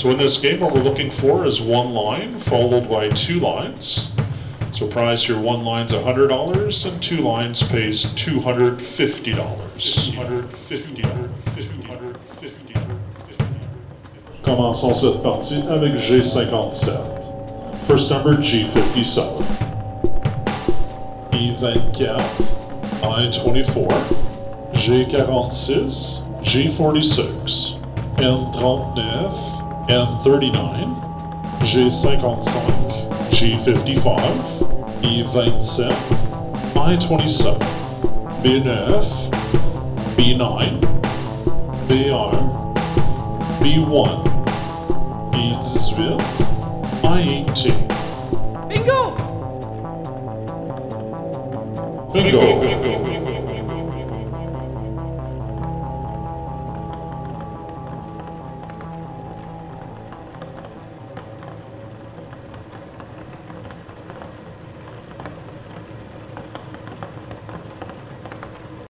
So in this game, what we're looking for is one line followed by two lines. So prize here, one line's $100 and two lines pays $250. $250. Commençons cette partie avec G57. First number G57. E24, I24, G46, G46, N39, N39, G55, G55, E27, I27, B9, B9, B1, B1, E18, I18. Bingo! Bingo!